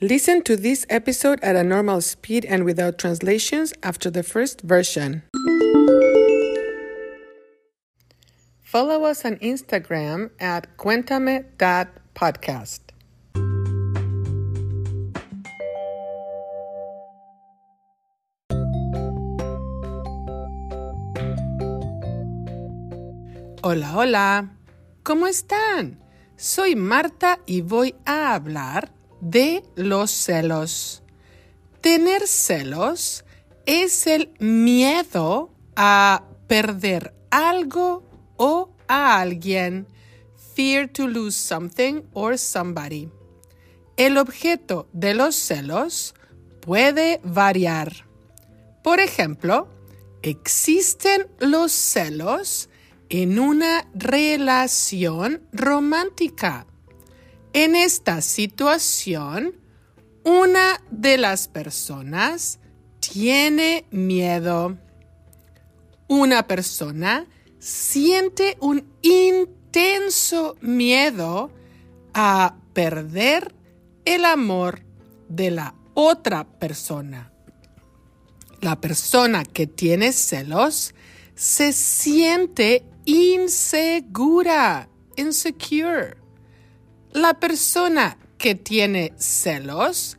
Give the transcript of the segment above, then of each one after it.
Listen to this episode at a normal speed and without translations after the first version. Follow us on Instagram at cuéntame.podcast. Hola, hola. ¿Cómo están? Soy Marta y voy a hablar de los celos. Tener celos es el miedo a perder algo o a alguien. Fear to lose something or somebody. El objeto de los celos puede variar. Por ejemplo, existen los celos en una relación romántica. En esta situación, una de las personas tiene miedo. Una persona siente un intenso miedo a perder el amor de la otra persona. La persona que tiene celos se siente insegura, insecure. La persona que tiene celos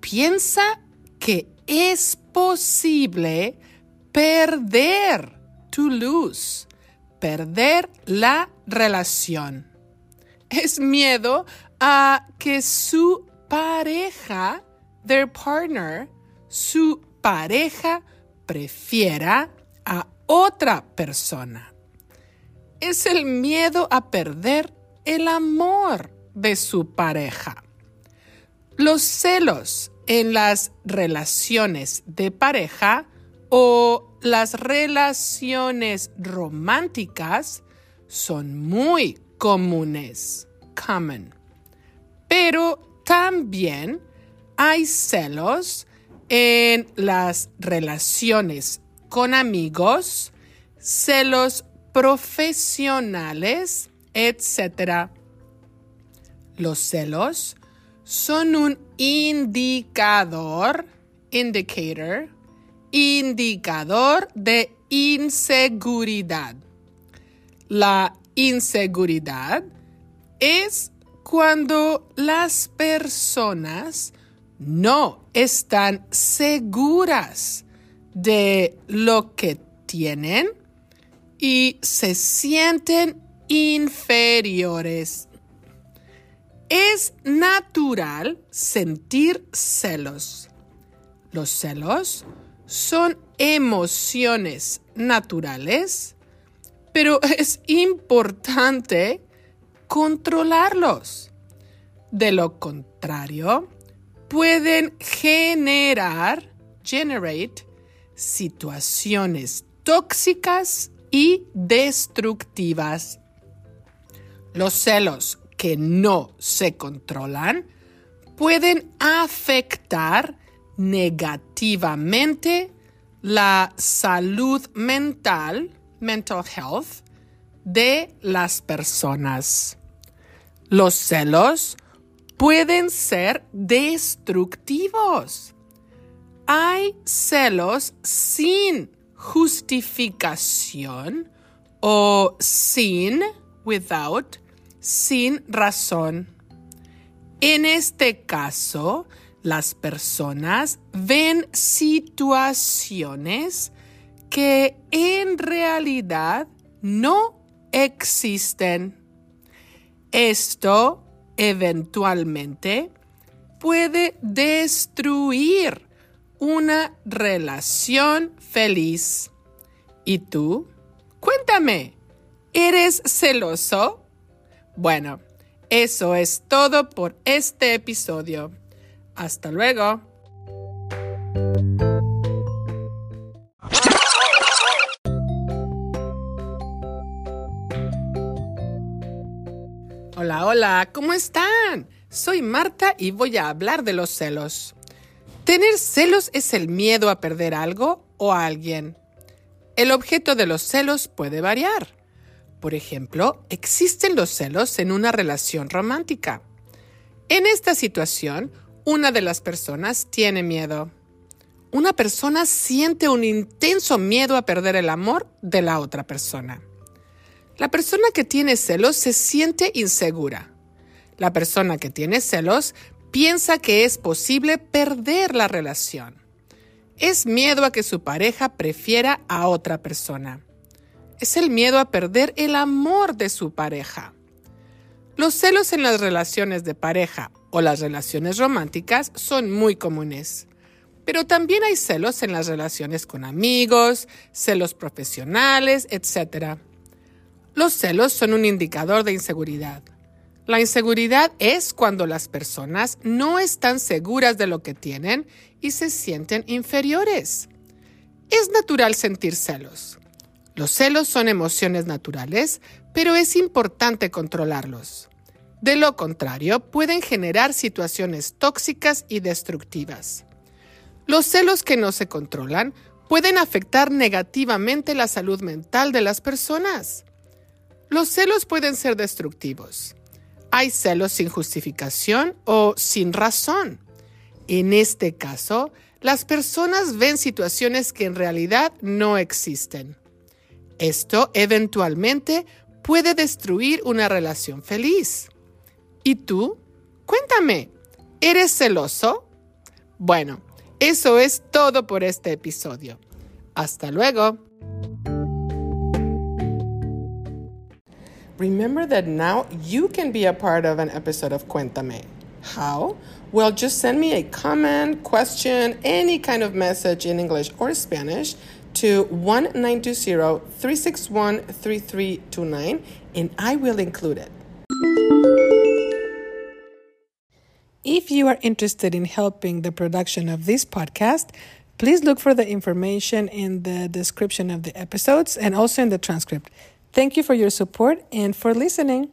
piensa que es posible perder, to lose, perder la relación. Es miedo a que su pareja, their partner, su pareja prefiera a otra persona es el miedo a perder el amor de su pareja. Los celos en las relaciones de pareja o las relaciones románticas son muy comunes, common. Pero también hay celos en las relaciones con amigos, celos profesionales, etc. Los celos son un indicador, indicator, indicador de inseguridad. La inseguridad es cuando las personas no están seguras de lo que tienen y se sienten inferiores. Es natural sentir celos. Los celos son emociones naturales, pero es importante controlarlos. De lo contrario, pueden generar, situaciones tóxicas y destructivas. Los celos que no se controlan pueden afectar negativamente la salud mental, mental health, de las personas. Los celos pueden ser destructivos. Hay celos sin justificación o sin, without, sin razón. En este caso, las personas ven situaciones que en realidad no existen. Esto eventualmente puede destruir una relación feliz. ¿Y tú? Cuéntame, ¿eres celoso? Bueno, eso es todo por este episodio. Hasta luego. Hola, hola, ¿cómo están? Soy Marta y voy a hablar de los celos. Tener celos es el miedo a perder algo o a alguien. El objeto de los celos puede variar. Por ejemplo, existen los celos en una relación romántica. En esta situación, Una de las personas tiene miedo. Una persona siente un intenso miedo a perder el amor de la otra persona. La persona que tiene celos se siente insegura. La persona que tiene celos piensa que es posible perder la relación. Es miedo a que su pareja prefiera a otra persona. Es el miedo a perder el amor de su pareja. Los celos en las relaciones de pareja o las relaciones románticas son muy comunes. Pero también hay celos en las relaciones con amigos, celos profesionales, etc. Los celos son un indicador de inseguridad. La inseguridad es cuando las personas no están seguras de lo que tienen y se sienten inferiores. Es natural sentir celos. Los celos son emociones naturales, pero es importante controlarlos. De lo contrario, pueden generar situaciones tóxicas y destructivas. Los celos que no se controlan pueden afectar negativamente la salud mental de las personas. Los celos pueden ser destructivos. Hay celos sin justificación o sin razón. En este caso, las personas ven situaciones que en realidad no existen. Esto eventualmente puede destruir una relación feliz. ¿Y tú? Cuéntame, ¿eres celoso? Bueno, eso es todo por este episodio. Hasta luego. Remember that now you can be a part of an episode of Cuéntame. How? Well, just send me a comment, question, any kind of message in English or Spanish to 1920 361 3329 and I will include it. If you are interested in helping the production of this podcast, please look for the information in the description of the episodes and also in the transcript. Thank you for your support and for listening.